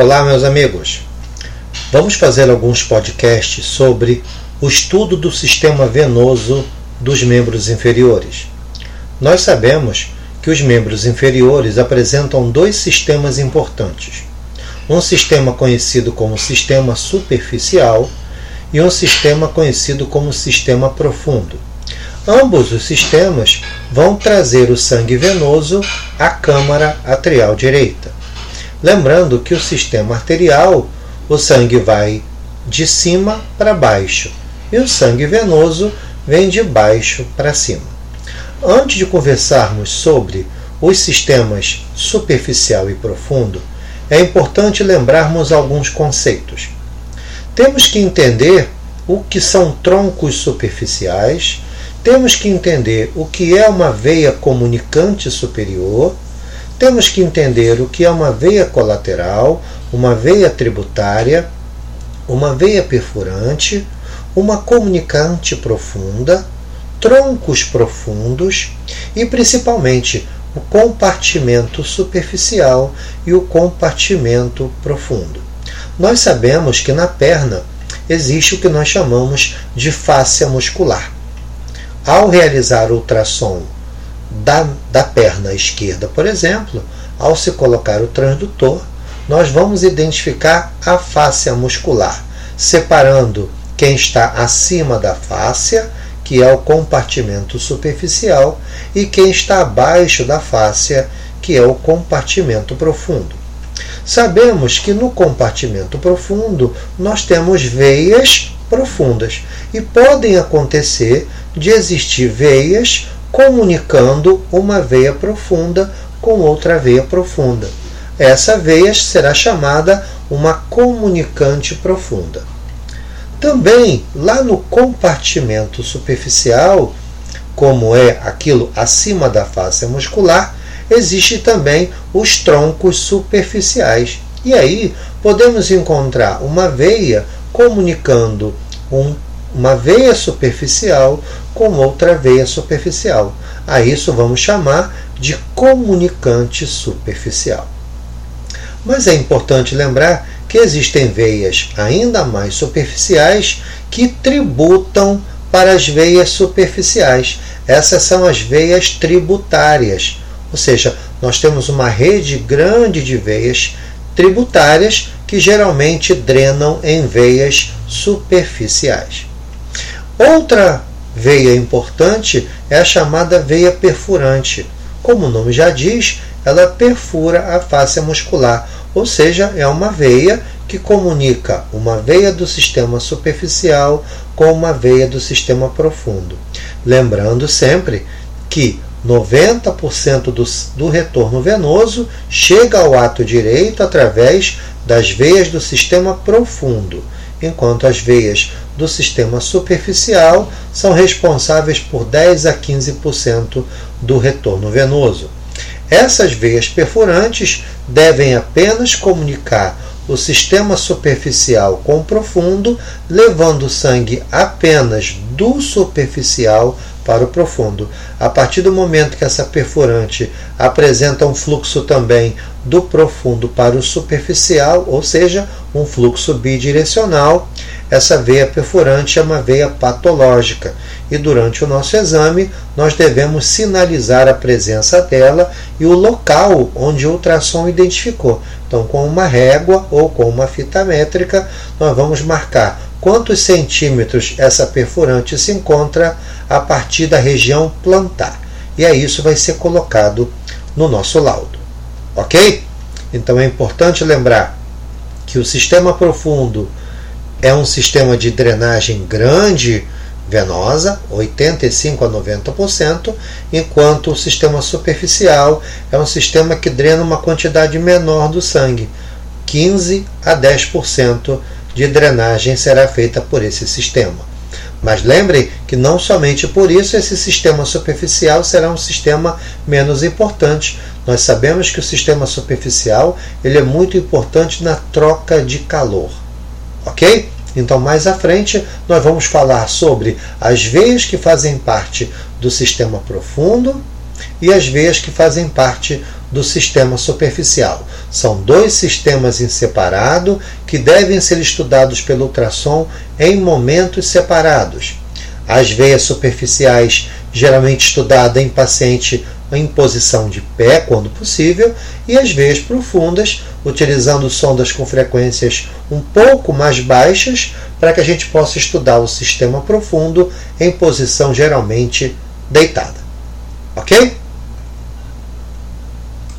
Olá, meus amigos. Vamos fazer alguns podcasts sobre o estudo do sistema venoso dos membros inferiores. Nós sabemos que os membros inferiores apresentam dois sistemas importantes: um sistema conhecido como sistema superficial e um sistema conhecido como sistema profundo. Ambos os sistemas vão trazer o sangue venoso à câmara atrial direita. Lembrando que o sistema arterial, o sangue vai de cima para baixo e o sangue venoso vem de baixo para cima. Antes de conversarmos sobre os sistemas superficial e profundo, é importante lembrarmos alguns conceitos. Temos que entender o que são troncos superficiais, temos que entender o que é uma veia comunicante superior temos que entender o que é uma veia colateral, uma veia tributária, uma veia perfurante, uma comunicante profunda, troncos profundos e principalmente o compartimento superficial e o compartimento profundo. Nós sabemos que na perna existe o que nós chamamos de fáscia muscular. Ao realizar ultrassom da, da perna esquerda, por exemplo, ao se colocar o transdutor, nós vamos identificar a fáscia muscular, separando quem está acima da fáscia, que é o compartimento superficial, e quem está abaixo da fáscia, que é o compartimento profundo. Sabemos que no compartimento profundo nós temos veias profundas e podem acontecer de existir veias comunicando uma veia profunda com outra veia profunda. Essa veia será chamada uma comunicante profunda. Também, lá no compartimento superficial, como é aquilo acima da face muscular, existe também os troncos superficiais. E aí podemos encontrar uma veia comunicando um uma veia superficial com outra veia superficial. A isso vamos chamar de comunicante superficial. Mas é importante lembrar que existem veias ainda mais superficiais que tributam para as veias superficiais. Essas são as veias tributárias. Ou seja, nós temos uma rede grande de veias tributárias que geralmente drenam em veias superficiais. Outra veia importante é a chamada veia perfurante. Como o nome já diz, ela perfura a face muscular, ou seja, é uma veia que comunica uma veia do sistema superficial com uma veia do sistema profundo. Lembrando sempre que 90% do, do retorno venoso chega ao ato direito através das veias do sistema profundo enquanto as veias do sistema superficial são responsáveis por 10 a 15% do retorno venoso. Essas veias perfurantes devem apenas comunicar o sistema superficial com o profundo, levando o sangue apenas do superficial para o profundo. A partir do momento que essa perfurante apresenta um fluxo também do profundo para o superficial, ou seja, um fluxo bidirecional, essa veia perfurante é uma veia patológica e durante o nosso exame nós devemos sinalizar a presença dela e o local onde o ultrassom identificou. Então, com uma régua ou com uma fita métrica, nós vamos marcar quantos centímetros essa perfurante se encontra a partir da região plantar. E aí isso vai ser colocado no nosso laudo. Ok? Então é importante lembrar que o sistema profundo é um sistema de drenagem grande venosa, 85 a 90%, enquanto o sistema superficial é um sistema que drena uma quantidade menor do sangue, 15 a 10% de drenagem será feita por esse sistema. Mas lembrem que não somente por isso esse sistema superficial será um sistema menos importante. Nós sabemos que o sistema superficial ele é muito importante na troca de calor. Ok? Então, mais à frente, nós vamos falar sobre as veias que fazem parte do sistema profundo e as veias que fazem parte do sistema superficial. São dois sistemas em separado que devem ser estudados pelo ultrassom em momentos separados. As veias superficiais, geralmente estudada em paciente em posição de pé, quando possível, e as veias profundas, utilizando sondas com frequências um pouco mais baixas, para que a gente possa estudar o sistema profundo em posição geralmente deitada. Ok?